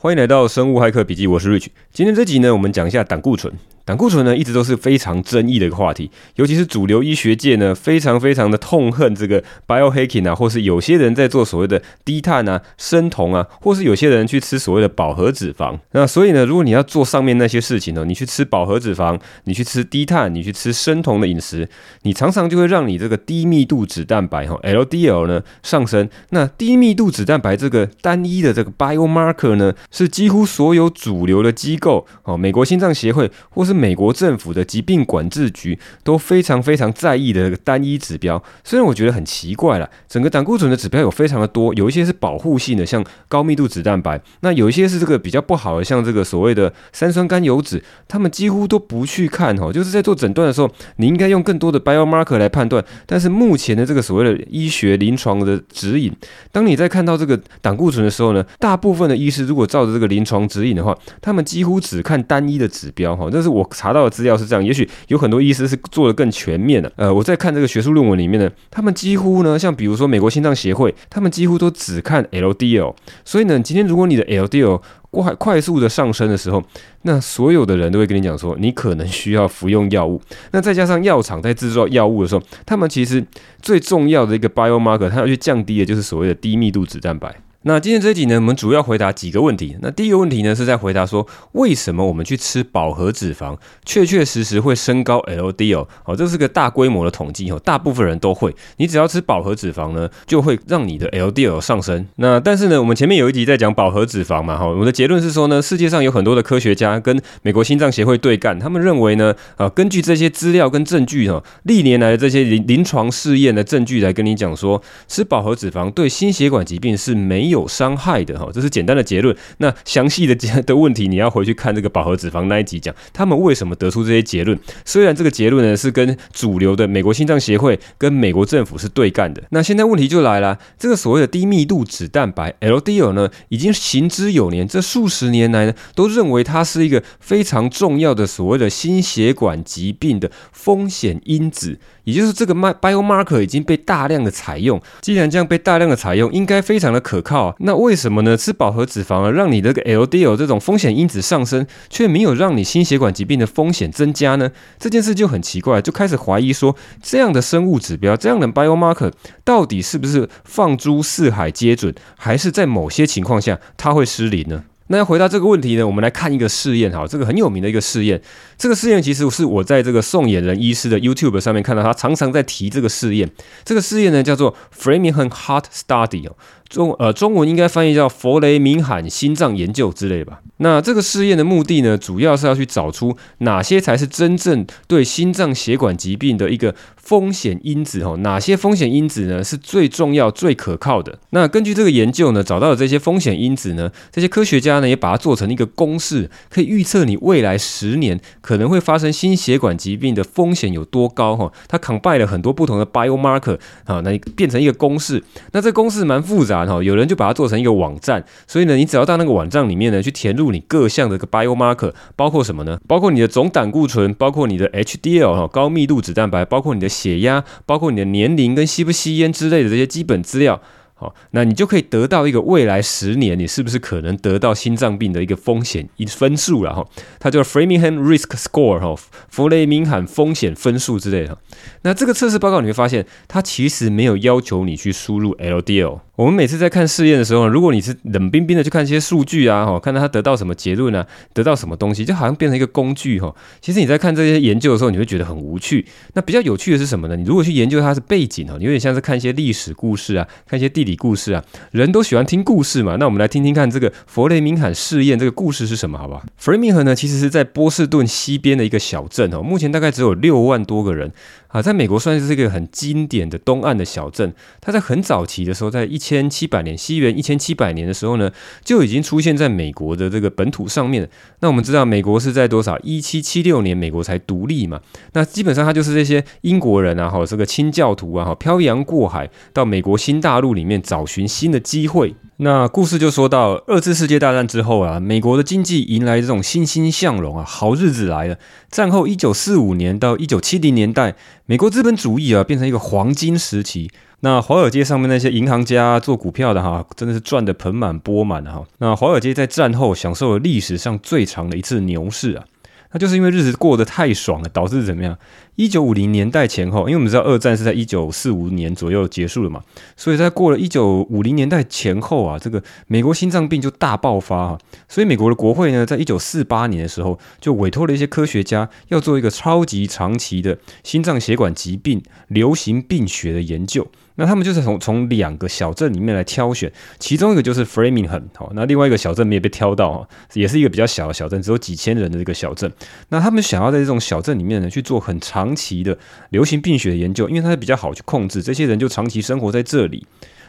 欢迎来到生物骇客笔记，我是 Rich。今天这集呢，我们讲一下胆固醇。胆固醇呢，一直都是非常争议的一个话题，尤其是主流医学界呢，非常非常的痛恨这个 biohacking 啊，或是有些人在做所谓的低碳啊、生酮啊，或是有些人去吃所谓的饱和脂肪。那所以呢，如果你要做上面那些事情呢，你去吃饱和脂肪，你去吃低碳，你去吃生酮的饮食，你常常就会让你这个低密度脂蛋白哈 LDL 呢上升。那低密度脂蛋白这个单一的这个 biomarker 呢，是几乎所有主流的机构哦，美国心脏协会或是美国政府的疾病管制局都非常非常在意的单一指标，虽然我觉得很奇怪啦，整个胆固醇的指标有非常的多，有一些是保护性的，像高密度脂蛋白，那有一些是这个比较不好的，像这个所谓的三酸甘油酯，他们几乎都不去看哈，就是在做诊断的时候，你应该用更多的 biomarker 来判断，但是目前的这个所谓的医学临床的指引，当你在看到这个胆固醇的时候呢，大部分的医师如果照着这个临床指引的话，他们几乎只看单一的指标哈，这是我。查到的资料是这样，也许有很多医师是做的更全面的。呃，我在看这个学术论文里面呢，他们几乎呢，像比如说美国心脏协会，他们几乎都只看 LDL。所以呢，今天如果你的 LDL 快快速的上升的时候，那所有的人都会跟你讲说，你可能需要服用药物。那再加上药厂在制造药物的时候，他们其实最重要的一个 biomarker，它要去降低的就是所谓的低密度脂蛋白。那今天这一集呢，我们主要回答几个问题。那第一个问题呢，是在回答说，为什么我们去吃饱和脂肪，确确实实会升高 LDL？哦，这是个大规模的统计哦，大部分人都会。你只要吃饱和脂肪呢，就会让你的 LDL 上升。那但是呢，我们前面有一集在讲饱和脂肪嘛，哈，我的结论是说呢，世界上有很多的科学家跟美国心脏协会对干，他们认为呢，啊，根据这些资料跟证据哈，历年来的这些临临床试验的证据来跟你讲说，吃饱和脂肪对心血管疾病是没。有伤害的哈，这是简单的结论。那详细的的问题，你要回去看这个饱和脂肪那一集讲，他们为什么得出这些结论。虽然这个结论呢是跟主流的美国心脏协会跟美国政府是对干的。那现在问题就来了，这个所谓的低密度脂蛋白 LDL 呢，已经行之有年，这数十年来呢，都认为它是一个非常重要的所谓的心血管疾病的风险因子。也就是这个 biomarker 已经被大量的采用，既然这样被大量的采用，应该非常的可靠。那为什么呢？吃饱和脂肪啊，让你这个 LDL 这种风险因子上升，却没有让你心血管疾病的风险增加呢？这件事就很奇怪，就开始怀疑说，这样的生物指标，这样的 biomarker 到底是不是放诸四海皆准，还是在某些情况下它会失灵呢？那要回答这个问题呢，我们来看一个试验哈，这个很有名的一个试验。这个试验其实是我在这个宋衍仁医师的 YouTube 上面看到，他常常在提这个试验。这个试验呢叫做 Framingham Heart Study 哦。中呃，中文应该翻译叫弗雷明罕心脏研究之类吧。那这个试验的目的呢，主要是要去找出哪些才是真正对心脏血管疾病的一个风险因子哦，哪些风险因子呢是最重要、最可靠的？那根据这个研究呢，找到的这些风险因子呢，这些科学家呢也把它做成一个公式，可以预测你未来十年可能会发生心血管疾病的风险有多高哈。它 combine 了很多不同的 biomarker 啊，那变成一个公式。那这公式蛮复杂。然后有人就把它做成一个网站，所以呢，你只要到那个网站里面呢，去填入你各项的个 biomarker，包括什么呢？包括你的总胆固醇，包括你的 HDL 哈，高密度脂蛋白，包括你的血压，包括你的年龄跟吸不吸烟之类的这些基本资料。好，那你就可以得到一个未来十年你是不是可能得到心脏病的一个风险一分数了哈，它叫 Framingham Risk Score 哈，弗雷明罕风险分数之类的。那这个测试报告你会发现，它其实没有要求你去输入 LDL。我们每次在看试验的时候，如果你是冷冰冰的去看一些数据啊，哈，看到他得到什么结论啊，得到什么东西，就好像变成一个工具哈。其实你在看这些研究的时候，你会觉得很无趣。那比较有趣的是什么呢？你如果去研究它是背景哈，你有点像是看一些历史故事啊，看一些地理故事啊。人都喜欢听故事嘛。那我们来听听看这个弗雷明罕试验这个故事是什么，好不好？弗雷明罕呢，其实是在波士顿西边的一个小镇哦，目前大概只有六万多个人。啊，在美国算是一个很经典的东岸的小镇。它在很早期的时候，在一千七百年，西元一千七百年的时候呢，就已经出现在美国的这个本土上面。那我们知道，美国是在多少？一七七六年，美国才独立嘛。那基本上，它就是这些英国人啊，哈，这个清教徒啊，哈，漂洋过海到美国新大陆里面找寻新的机会。那故事就说到二次世界大战之后啊，美国的经济迎来这种欣欣向荣啊，好日子来了。战后一九四五年到一九七零年代，美国资本主义啊变成一个黄金时期。那华尔街上面那些银行家做股票的哈，真的是赚得盆满钵满的哈。那华尔街在战后享受了历史上最长的一次牛市啊。那就是因为日子过得太爽了，导致怎么样？一九五零年代前后，因为我们知道二战是在一九四五年左右结束了嘛，所以在过了一九五零年代前后啊，这个美国心脏病就大爆发啊。所以美国的国会呢，在一九四八年的时候，就委托了一些科学家要做一个超级长期的心脏血管疾病流行病学的研究。那他们就是从从两个小镇里面来挑选，其中一个就是 Framingham，好，那另外一个小镇没有被挑到哈，也是一个比较小的小镇，只有几千人的这个小镇。那他们想要在这种小镇里面呢去做很长期的流行病学的研究，因为它是比较好去控制，这些人就长期生活在这里。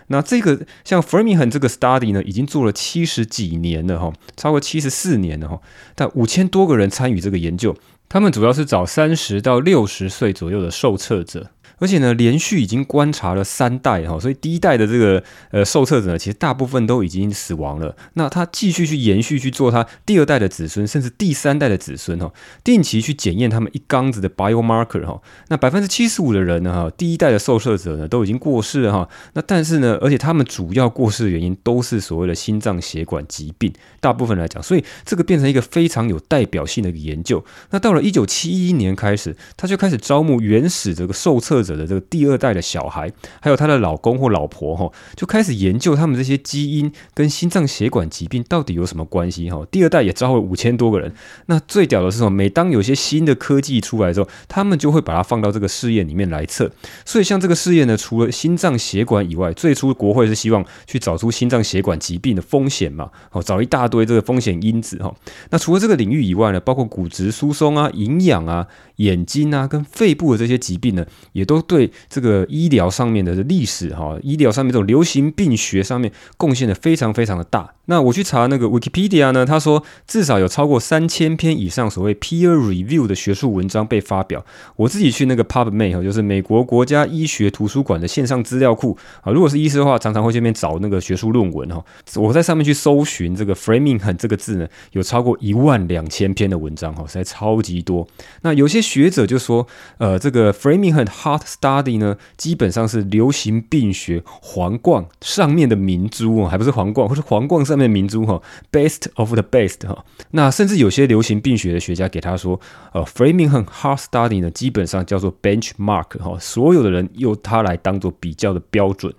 那这个像 Framingham 这个 study 呢，已经做了七十几年了哈，超过七十四年了哈，但五千多个人参与这个研究，他们主要是找三十到六十岁左右的受测者。而且呢，连续已经观察了三代哈，所以第一代的这个呃受测者呢，其实大部分都已经死亡了。那他继续去延续去做他第二代的子孙，甚至第三代的子孙哈，定期去检验他们一缸子的 biomarker 哈。那百分之七十五的人呢哈，第一代的受测者呢都已经过世了哈。那但是呢，而且他们主要过世的原因都是所谓的心脏血管疾病，大部分来讲，所以这个变成一个非常有代表性的一个研究。那到了一九七一年开始，他就开始招募原始这个受测者。者的这个第二代的小孩，还有他的老公或老婆哈，就开始研究他们这些基因跟心脏血管疾病到底有什么关系哈。第二代也招了五千多个人。那最屌的是什么？每当有些新的科技出来之后，他们就会把它放到这个试验里面来测。所以像这个试验呢，除了心脏血管以外，最初国会是希望去找出心脏血管疾病的风险嘛，哦，找一大堆这个风险因子哈。那除了这个领域以外呢，包括骨质疏松啊、营养啊、眼睛啊跟肺部的这些疾病呢，也都。对这个医疗上面的历史哈，医疗上面这种流行病学上面贡献的非常非常的大。那我去查那个 Wikipedia 呢，他说至少有超过三千篇以上所谓 peer review 的学术文章被发表。我自己去那个 PubMed 哈，就是美国国家医学图书馆的线上资料库啊，如果是医师的话，常常会这边找那个学术论文哈。我在上面去搜寻这个 framing 很这个字呢，有超过一万两千篇的文章哈，实在超级多。那有些学者就说，呃，这个 Framingham Heart Study 呢，基本上是流行病学皇冠上面的明珠哦，还不是皇冠，或是皇冠上。面的明珠哈，best of the best 哈，那甚至有些流行病学的学家给他说，呃，Framingham Heart Study 呢，基本上叫做 benchmark 哈，所有的人用它来当做比较的标准。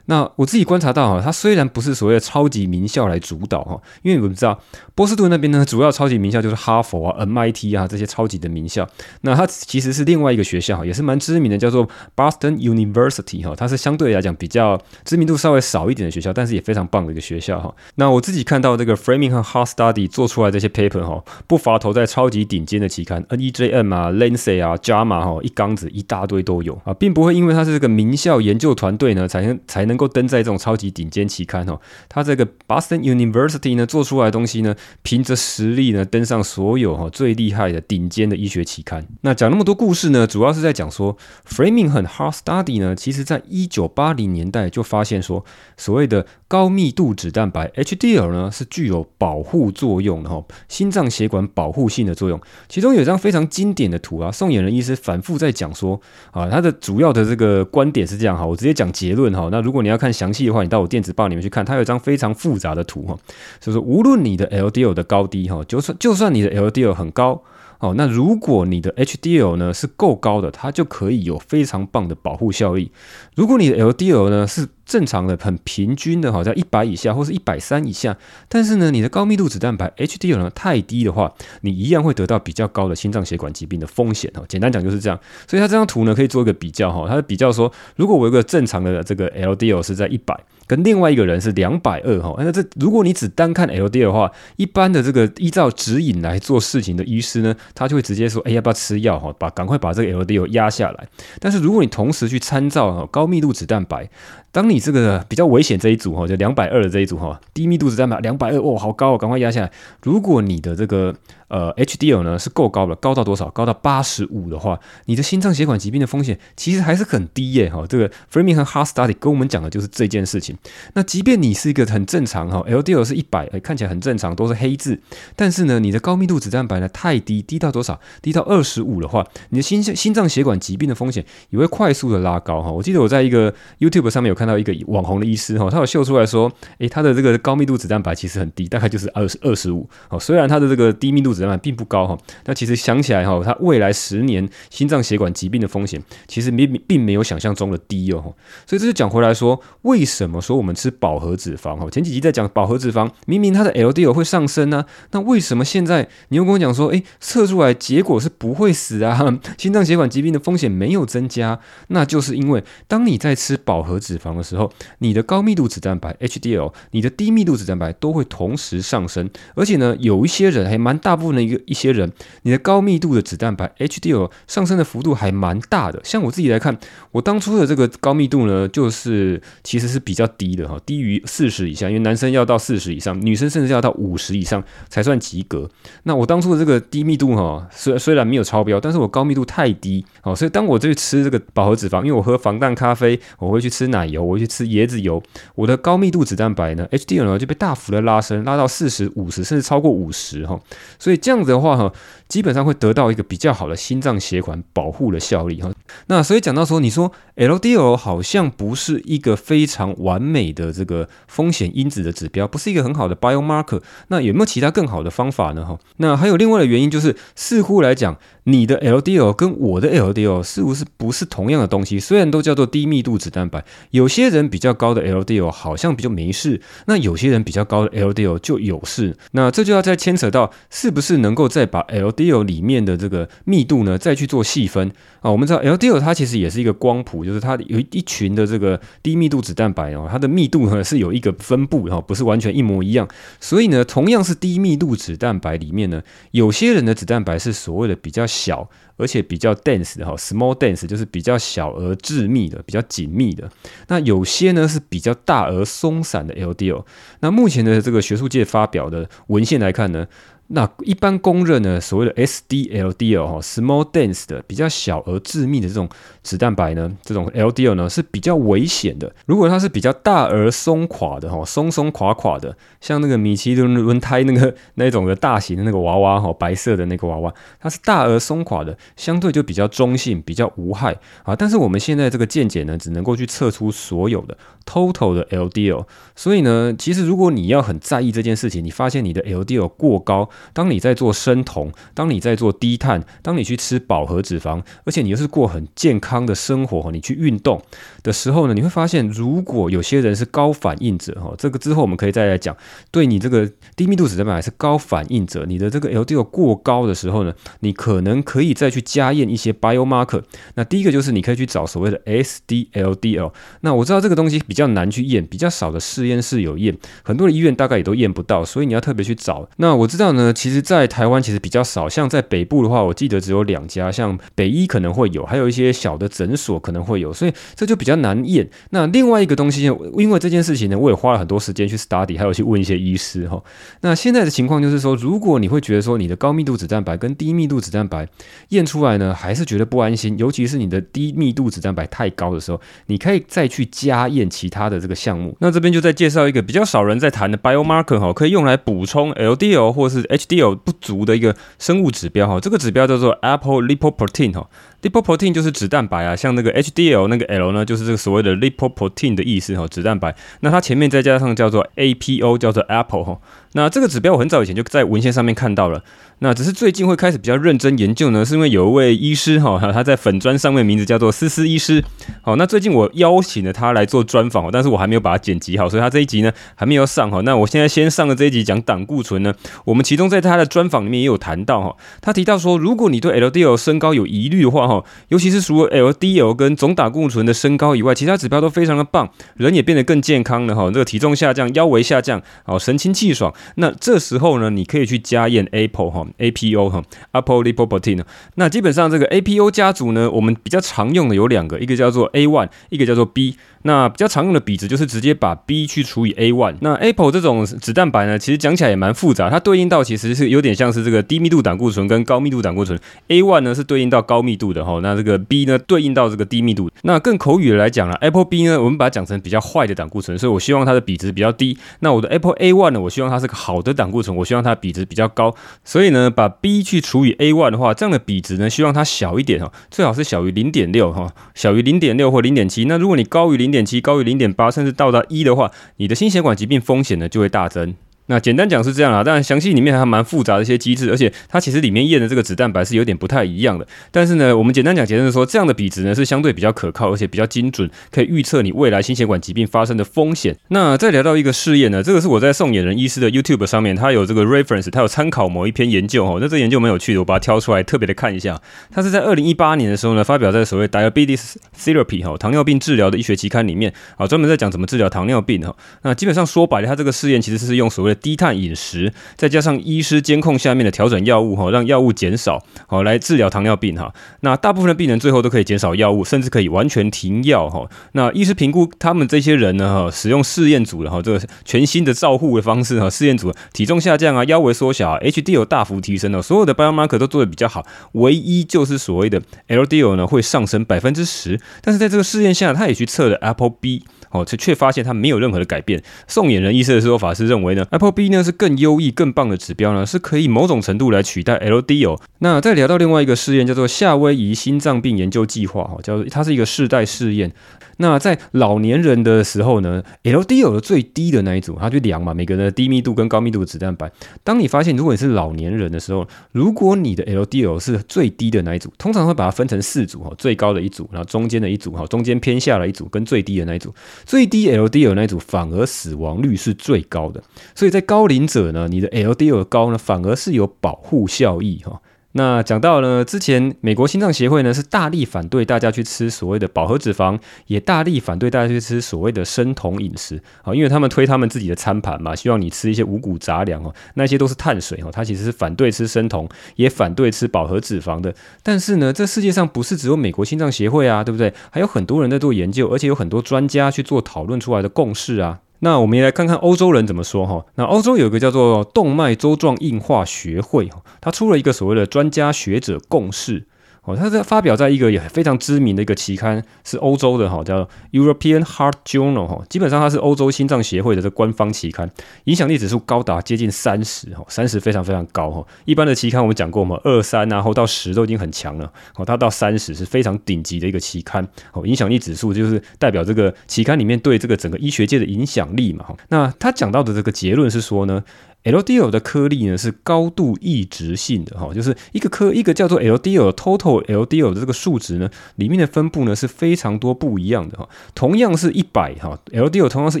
那我自己观察到哈，它虽然不是所谓的超级名校来主导哈，因为我们知道波士顿那边呢，主要超级名校就是哈佛啊、MIT 啊这些超级的名校。那它其实是另外一个学校，也是蛮知名的，叫做 Boston University 哈，它是相对来讲比较知名度稍微少一点的学校，但是也非常棒的一个学校哈。那我自己看到这个 Framingham Heart Study 做出来这些 paper 哈，不乏投在超级顶尖的期刊，NEJM 啊、Lancet 啊、JAMA 哈，一缸子一大堆都有啊，并不会因为它是这个名校研究团队呢，才能才能。能够登在这种超级顶尖期刊哦，他这个 Boston University 呢做出来的东西呢，凭着实力呢登上所有哈最厉害的顶尖的医学期刊。那讲那么多故事呢，主要是在讲说 Framing 和 Heart Study 呢，其实在一九八零年代就发现说，所谓的高密度脂蛋白 HDL 呢是具有保护作用的哈，心脏血管保护性的作用。其中有一张非常经典的图啊，宋衍仁医师反复在讲说啊，他的主要的这个观点是这样哈，我直接讲结论哈。那如果你要看详细的话，你到我电子报里面去看，它有一张非常复杂的图哈，所以说无论你的 LDL 的高低哈，就算就算你的 LDL 很高哦，那如果你的 HDL 呢是够高的，它就可以有非常棒的保护效益。如果你的 LDL 呢是正常的、很平均的，好像一百以下或是一百三以下，但是呢，你的高密度脂蛋白 HDL 呢太低的话，你一样会得到比较高的心脏血管疾病的风险哈。简单讲就是这样，所以它这张图呢可以做一个比较哈，它的比较说，如果我有个正常的这个 LDL 是在一百。跟另外一个人是两百二哈，那这如果你只单看 LDL 的话，一般的这个依照指引来做事情的医师呢，他就会直接说，哎，要不要吃药哈，把赶快把这个 LDL 压下来。但是如果你同时去参照高密度脂蛋白，当你你这个比较危险这一组哈，就两百二的这一组哈，低密度脂蛋白两百二，哦，好高哦，赶快压下来。如果你的这个呃 HDL 呢是够高了，高到多少？高到八十五的话，你的心脏血管疾病的风险其实还是很低耶。哈，这个 Framingham Heart Study 跟我们讲的就是这件事情。那即便你是一个很正常哈，LDL 是一百，哎，看起来很正常，都是黑字，但是呢，你的高密度脂蛋白呢太低，低到多少？低到二十五的话，你的心心脏血管疾病的风险也会快速的拉高哈。我记得我在一个 YouTube 上面有看到一个网红的医师哈，他有秀出来说，诶，他的这个高密度脂蛋白其实很低，大概就是二十二十五。哦，虽然他的这个低密度脂蛋白并不高哈，但其实想起来哈，他未来十年心脏血管疾病的风险其实并并没有想象中的低哦。所以这就讲回来说，为什么说我们吃饱和脂肪哈？前几集在讲饱和脂肪，明明它的 LDL 会上升呢，那为什么现在你又跟我讲说，诶，测出来结果是不会死啊？心脏血管疾病的风险没有增加，那就是因为当你在吃饱和脂肪的时候，你的高密度脂蛋白 HDL，你的低密度脂蛋白都会同时上升，而且呢，有一些人还蛮大部分的一个一些人，你的高密度的脂蛋白 HDL 上升的幅度还蛮大的。像我自己来看，我当初的这个高密度呢，就是其实是比较低的哈，低于四十以下，因为男生要到四十以上，女生甚至要到五十以上才算及格。那我当初的这个低密度哈，虽虽然没有超标，但是我高密度太低哦，所以当我去吃这个饱和脂肪，因为我喝防弹咖啡，我会去吃奶油，我会去吃椰子油，我的高密度脂蛋白呢，HDL 呢就被大幅的拉升，拉到四十五十，甚至超过五十哈。所以这样子的话哈，基本上会得到一个比较好的心脏血管保护的效力哈。那所以讲到说，你说 LDL 好像不是一个非常完美的这个风险因子的指标，不是一个很好的 biomarker。那有没有其他更好的方法呢？哈，那还有另外的原因就是，似乎来讲，你的 LDL 跟我的 LDL 似乎是不是同样的东西？虽然都叫做低密度脂蛋白，有些人比较高的 LDL 好像比较没事，那有些人比较高的 LDL 就有事。那这就要再牵扯到，是不是能够再把 LDL 里面的这个密度呢，再去做细分啊？我们知道 LDL 它其实也是一个光谱，就是它有一群的这个低密度脂蛋白哦，它的密度呢是有一个分布哈，不是完全一模一样。所以呢，同样是低密度脂蛋白里面呢，有些人的脂蛋白是所谓的比较小，而且比较 dense 的哈，small dense 就是比较小而致密的，比较紧密的。那有些呢是比较大而松散的 LDL。那目前的这个学术界发表的文献来看呢，那一般公认呢，所谓的 SDLDL 哈，small dense 的比较小而致密的这种脂蛋白呢，这种 LDL 呢是比较危险的。如果它是比较大而松垮的哈，松松垮垮的，像那个米其林轮胎那个那种的大型的那个娃娃哈，白色的那个娃娃，它是大而松垮的，相对就比较中性，比较无害啊。但是我们现在这个见解呢，只能够去测出所有的 total 的 LDL。所以呢，其实如果你要很在意这件事情，你发现你的 LDL 过高。当你在做生酮，当你在做低碳，当你去吃饱和脂肪，而且你又是过很健康的生活，你去运动的时候呢，你会发现，如果有些人是高反应者，哈，这个之后我们可以再来讲。对你这个低密度脂蛋白是高反应者，你的这个 LDL 过高的时候呢，你可能可以再去加验一些 biomarker。那第一个就是你可以去找所谓的 SDLDL。那我知道这个东西比较难去验，比较少的实验室有验，很多的医院大概也都验不到，所以你要特别去找。那我知道呢。其实，在台湾其实比较少，像在北部的话，我记得只有两家，像北医可能会有，还有一些小的诊所可能会有，所以这就比较难验。那另外一个东西，因为这件事情呢，我也花了很多时间去 study，还有去问一些医师哈。那现在的情况就是说，如果你会觉得说你的高密度脂蛋白跟低密度脂蛋白验出来呢，还是觉得不安心，尤其是你的低密度脂蛋白太高的时候，你可以再去加验其他的这个项目。那这边就再介绍一个比较少人在谈的 biomarker 哈，可以用来补充 LDL 或是 HDL 不足的一个生物指标哈，这个指标叫做 apolipoprotein 哈。Lipoprotein 就是脂蛋白啊，像那个 HDL 那个 L 呢，就是这个所谓的 lipoprotein 的意思哈，脂蛋白。那它前面再加上叫做 APO，叫做 Apo 哈。那这个指标我很早以前就在文献上面看到了，那只是最近会开始比较认真研究呢，是因为有一位医师哈，他在粉砖上面名字叫做思思医师。好，那最近我邀请了他来做专访，但是我还没有把它剪辑好，所以他这一集呢还没有上哈。那我现在先上的这一集讲胆固醇呢，我们其中在他的专访里面也有谈到哈，他提到说，如果你对 LDL 升高有疑虑的话哈，尤其是除了 LDL 跟总胆固醇的升高以外，其他指标都非常的棒，人也变得更健康了哈，这个体重下降，腰围下降，好，神清气爽。那这时候呢，你可以去加验 APO 哈，APO 哈，apolipoprotein。那基本上这个 APO 家族呢，我们比较常用的有两个，一个叫做 A one，一个叫做 B。那比较常用的比值就是直接把 B 去除以 A one。那 Apple 这种脂蛋白呢，其实讲起来也蛮复杂，它对应到其实是有点像是这个低密度胆固醇跟高密度胆固醇。A one 呢是对应到高密度的哈，那这个 B 呢对应到这个低密度。那更口语的来讲呢，Apple B 呢，我们把它讲成比较坏的胆固醇，所以我希望它的比值比较低。那我的 Apple A one 呢，我希望它是个好的胆固醇，我希望它的比值比较高。所以呢，把 B 去除以 A one 的话，这样的比值呢，希望它小一点哈，最好是小于零点六哈，小于零点六或零点七。那如果你高于零点七，高于零点八，甚至到达一的话，你的心血管疾病风险呢就会大增。那简单讲是这样啦，当然详细里面还蛮复杂的一些机制，而且它其实里面验的这个脂蛋白是有点不太一样的。但是呢，我们简单讲结论是说，这样的比值呢是相对比较可靠，而且比较精准，可以预测你未来心血管疾病发生的风险。那再聊到一个试验呢，这个是我在宋衍仁医师的 YouTube 上面，他有这个 reference，他有参考某一篇研究哦。那这研究蛮有趣的，我把它挑出来特别的看一下。它是在二零一八年的时候呢，发表在所谓 Diabetes Therapy 哈糖尿病治疗的医学期刊里面啊，专门在讲怎么治疗糖尿病哈。那基本上说白了，它这个试验其实是用所谓的低碳饮食，再加上医师监控下面的调整药物哈，让药物减少，好来治疗糖尿病哈。那大部分的病人最后都可以减少药物，甚至可以完全停药哈。那医师评估他们这些人呢哈，使用试验组的哈这个全新的照护的方式哈，试验组体重下降啊，腰围缩小啊，HDL 大幅提升哦，所有的 biomarker 都做得比较好，唯一就是所谓的 LDL 呢会上升百分之十。但是在这个试验下，他也去测了 Apple B。哦，却却发现它没有任何的改变。宋衍仁医师的说法是认为呢，Apple B 呢是更优异、更棒的指标呢，是可以某种程度来取代 LDL。那再聊到另外一个试验，叫做夏威夷心脏病研究计划，哈，叫做它是一个世代试验。那在老年人的时候呢，LDL 的最低的那一组，它就量嘛，每个人的低密度跟高密度的脂蛋白。当你发现如果你是老年人的时候，如果你的 LDL 是最低的那一组，通常会把它分成四组哈，最高的一组，然后中间的一组哈，中间偏下的一组，跟最低的那一组。最低 LDL 那一组反而死亡率是最高的，所以在高龄者呢，你的 LDL 高呢，反而是有保护效益哈。那讲到呢，之前美国心脏协会呢是大力反对大家去吃所谓的饱和脂肪，也大力反对大家去吃所谓的生酮饮食啊，因为他们推他们自己的餐盘嘛，希望你吃一些五谷杂粮哦，那些都是碳水哦，他其实是反对吃生酮，也反对吃饱和脂肪的。但是呢，这世界上不是只有美国心脏协会啊，对不对？还有很多人在做研究，而且有很多专家去做讨论出来的共识啊。那我们也来看看欧洲人怎么说哈。那欧洲有一个叫做动脉粥状硬化学会，它出了一个所谓的专家学者共识。哦，他在发表在一个也非常知名的一个期刊，是欧洲的哈，叫 European Heart Journal 哈，基本上它是欧洲心脏协会的这官方期刊，影响力指数高达接近三十哈，三十非常非常高哈。一般的期刊我们讲过嘛，二三然后到十都已经很强了，哦，它到三十是非常顶级的一个期刊，哦，影响力指数就是代表这个期刊里面对这个整个医学界的影响力嘛哈。那他讲到的这个结论是说呢。LDL 的颗粒呢是高度异质性的哈，就是一个颗一个叫做 LDL total LDL 的这个数值呢，里面的分布呢是非常多不一样的哈。同样是一百哈，LDL 同样是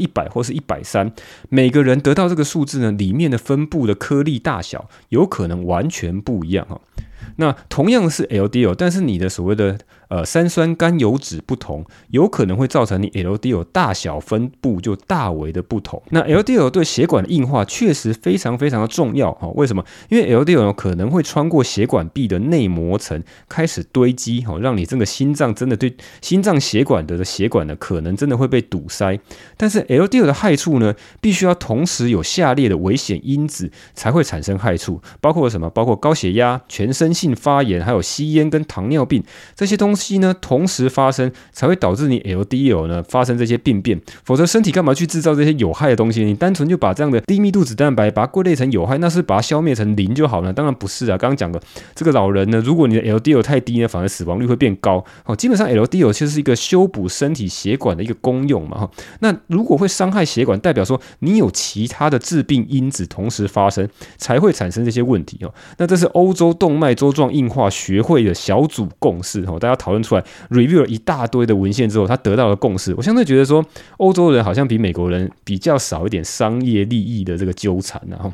一百或是一百三，每个人得到这个数字呢，里面的分布的颗粒大小有可能完全不一样哈。那同样是 LDL，但是你的所谓的呃三酸甘油脂不同，有可能会造成你 LDL 大小分布就大为的不同。那 LDL 对血管的硬化确实非常非常的重要哈。为什么？因为 LDL 可能会穿过血管壁的内膜层开始堆积哈，让你这个心脏真的对心脏血管的血管呢可能真的会被堵塞。但是 LDL 的害处呢，必须要同时有下列的危险因子才会产生害处，包括什么？包括高血压、全身性发炎，还有吸烟跟糖尿病这些东西呢，同时发生才会导致你 LDL 呢发生这些病变。否则身体干嘛去制造这些有害的东西？你单纯就把这样的低密度脂蛋白把它归类成有害，那是把它消灭成零就好了。当然不是啊，刚刚讲的这个老人呢，如果你的 LDL 太低呢，反而死亡率会变高。哦，基本上 LDL 其实是一个修补身体血管的一个功用嘛。哈，那如果会伤害血管，代表说你有其他的致病因子同时发生，才会产生这些问题哦。那这是欧洲动脉粥状硬化学会的小组共识哦，大家讨讨论出来，review 了一大堆的文献之后，他得到了共识。我相对觉得说，欧洲人好像比美国人比较少一点商业利益的这个纠缠，然后。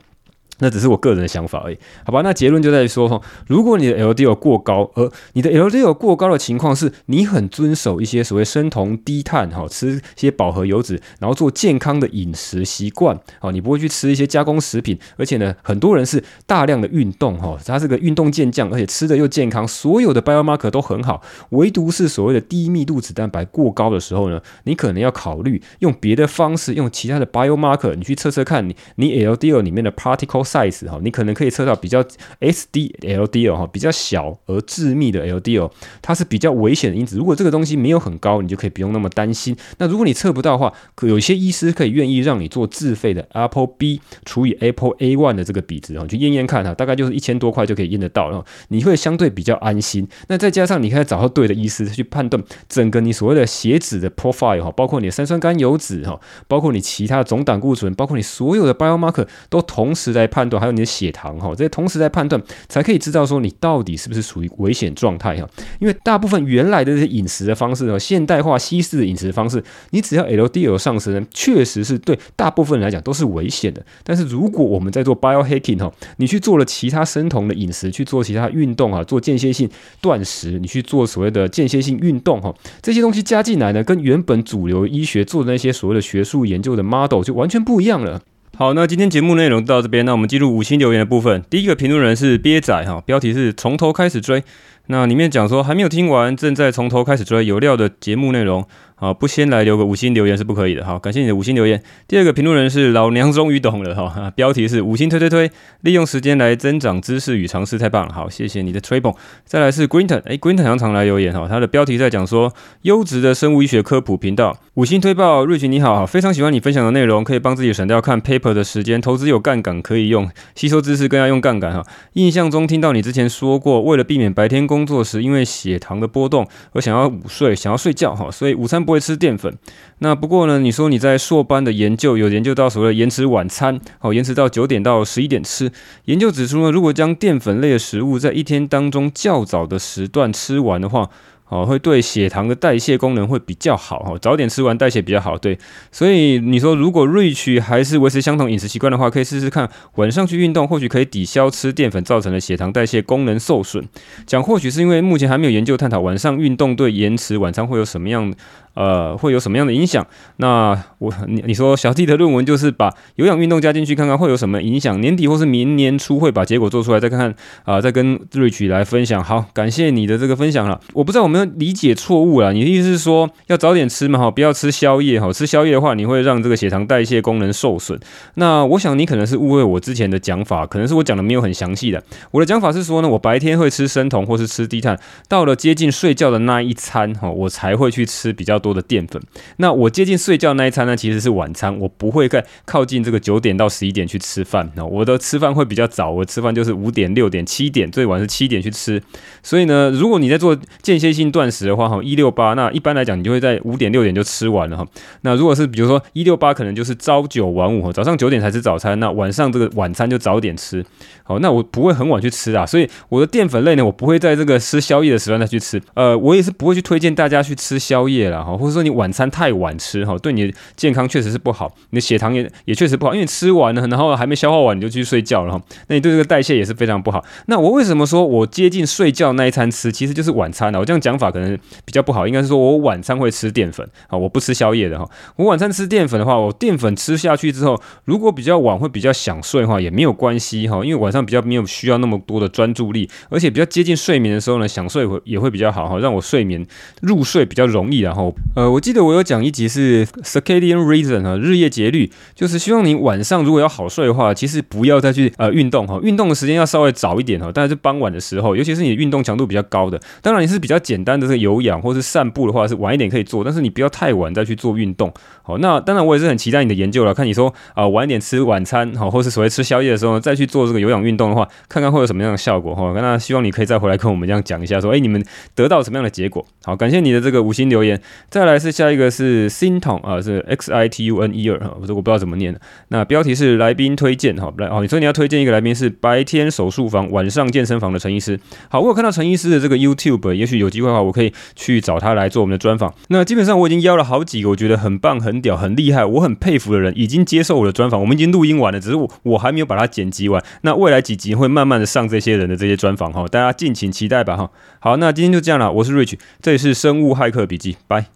那只是我个人的想法而已，好吧？那结论就在于说，如果你的 LDL 过高，而你的 LDL 过高的情况是你很遵守一些所谓生酮、低碳，哈，吃一些饱和油脂，然后做健康的饮食习惯，哦，你不会去吃一些加工食品，而且呢，很多人是大量的运动，哈，他是个运动健将，而且吃的又健康，所有的 biomarker 都很好，唯独是所谓的低密度脂蛋白过高的时候呢，你可能要考虑用别的方式，用其他的 biomarker，你去测测看你你 LDL 里面的 particles size 哈，你可能可以测到比较 SD LDL 哈，比较小而致密的 LDL，它是比较危险的因子。如果这个东西没有很高，你就可以不用那么担心。那如果你测不到的话，可有些医师可以愿意让你做自费的 Apple B 除以 ApoA1 的这个比值啊，去验验看哈，大概就是一千多块就可以验得到，然后你会相对比较安心。那再加上你可以找到对的医师去判断整个你所谓的血脂的 profile 哈，包括你的三酸甘油脂哈，包括你其他的总胆固醇，包括你所有的 biomarker 都同时来判判断，还有。你的血糖哈，这些同时在判断，才可以知道说你到底是不是属于危险状态哈。因为大部分原来的这些饮食的方式呢，现代化西式的饮食方式，你只要 LDL 上升，确实是对大部分人来讲都是危险的。但是如果我们在做 biohacking 哈，你去做了其他生酮的饮食，去做其他运动啊，做间歇性断食，你去做所谓的间歇性运动哈，这些东西加进来呢，跟原本主流医学做的那些所谓的学术研究的 model 就完全不一样了。好，那今天节目内容到这边，那我们进入五星留言的部分。第一个评论人是憋仔哈，标题是从头开始追。那里面讲说还没有听完，正在从头开始追有料的节目内容。好，不先来留个五星留言是不可以的。好，感谢你的五星留言。第二个评论人是老娘终于懂了哈，标题是五星推推推，利用时间来增长知识与常识，太棒了。好，谢谢你的吹捧。再来是 Greenton，哎，Greenton 常常来留言哈，他的标题在讲说优质的生物医学科普频道，五星推报，Rich 你好，非常喜欢你分享的内容，可以帮自己省掉看 paper 的时间，投资有杠杆可以用，吸收知识更要用杠杆哈。印象中听到你之前说过，为了避免白天工作时因为血糖的波动而想要午睡，想要睡觉哈，所以午餐不会吃淀粉。那不过呢，你说你在硕班的研究有研究到所谓的延迟晚餐，好，延迟到九点到十一点吃。研究指出呢，如果将淀粉类的食物在一天当中较早的时段吃完的话，哦，会对血糖的代谢功能会比较好哈，早点吃完代谢比较好。对，所以你说如果 Rich 还是维持相同饮食习惯的话，可以试试看晚上去运动，或许可以抵消吃淀粉造成的血糖代谢功能受损。讲或许是因为目前还没有研究探讨晚上运动对延迟晚餐会有什么样。呃，会有什么样的影响？那我你你说小弟的论文就是把有氧运动加进去，看看会有什么影响。年底或是明年初会把结果做出来，再看看啊、再跟 Rich 来分享。好，感谢你的这个分享了。我不知道我们理解错误了，你的意思是说要早点吃嘛？哈，不要吃宵夜哈，吃宵夜的话你会让这个血糖代谢功能受损。那我想你可能是误会我之前的讲法，可能是我讲的没有很详细的。我的讲法是说呢，我白天会吃生酮或是吃低碳，到了接近睡觉的那一餐哈，我才会去吃比较多。的淀粉，那我接近睡觉那一餐呢，其实是晚餐，我不会再靠近这个九点到十一点去吃饭。那我的吃饭会比较早，我吃饭就是五点、六点、七点，最晚是七点去吃。所以呢，如果你在做间歇性断食的话，哈，一六八，那一般来讲，你就会在五点、六点就吃完了哈。那如果是比如说一六八，可能就是朝九晚五，早上九点才吃早餐，那晚上这个晚餐就早点吃。好，那我不会很晚去吃啊，所以我的淀粉类呢，我不会在这个吃宵夜的时段再去吃。呃，我也是不会去推荐大家去吃宵夜了哈。或者说你晚餐太晚吃哈，对你的健康确实是不好，你的血糖也也确实不好，因为吃完了，然后还没消化完你就去睡觉了哈，那你对这个代谢也是非常不好。那我为什么说我接近睡觉那一餐吃，其实就是晚餐呢？我这样讲法可能比较不好，应该是说我晚餐会吃淀粉啊，我不吃宵夜的哈。我晚餐吃淀粉的话，我淀粉吃下去之后，如果比较晚会比较想睡的话，也没有关系哈，因为晚上比较没有需要那么多的专注力，而且比较接近睡眠的时候呢，想睡会也会比较好哈，让我睡眠入睡比较容易。然后呃，我记得我有讲一集是 circadian rhythm 哈，日夜节律，就是希望你晚上如果要好睡的话，其实不要再去呃运动哈，运动的时间要稍微早一点哈，但是傍晚的时候，尤其是你运动强度比较高的，当然你是比较简单单的这个有氧或是散步的话，是晚一点可以做，但是你不要太晚再去做运动。好，那当然我也是很期待你的研究了，看你说啊、晚一点吃晚餐好，或是所谓吃宵夜的时候呢，再去做这个有氧运动的话，看看会有什么样的效果哈。那希望你可以再回来跟我们这样讲一下，说哎你们得到什么样的结果？好，感谢你的这个五星留言。再来是下一个是 Xitun 啊，是 X I T U N E R 哈，我我不知道怎么念。那标题是来宾推荐哈，来哦，你说你要推荐一个来宾是白天手术房、晚上健身房的陈医师。好，我有看到陈医师的这个 YouTube，也许有机会我可以去找他来做我们的专访。那基本上我已经邀了好几个我觉得很棒、很屌、很厉害、我很佩服的人，已经接受我的专访。我们已经录音完了，只是我我还没有把它剪辑完。那未来几集会慢慢的上这些人的这些专访哈，大家敬请期待吧哈。好，那今天就这样了，我是 Rich，这里是生物骇客笔记，拜。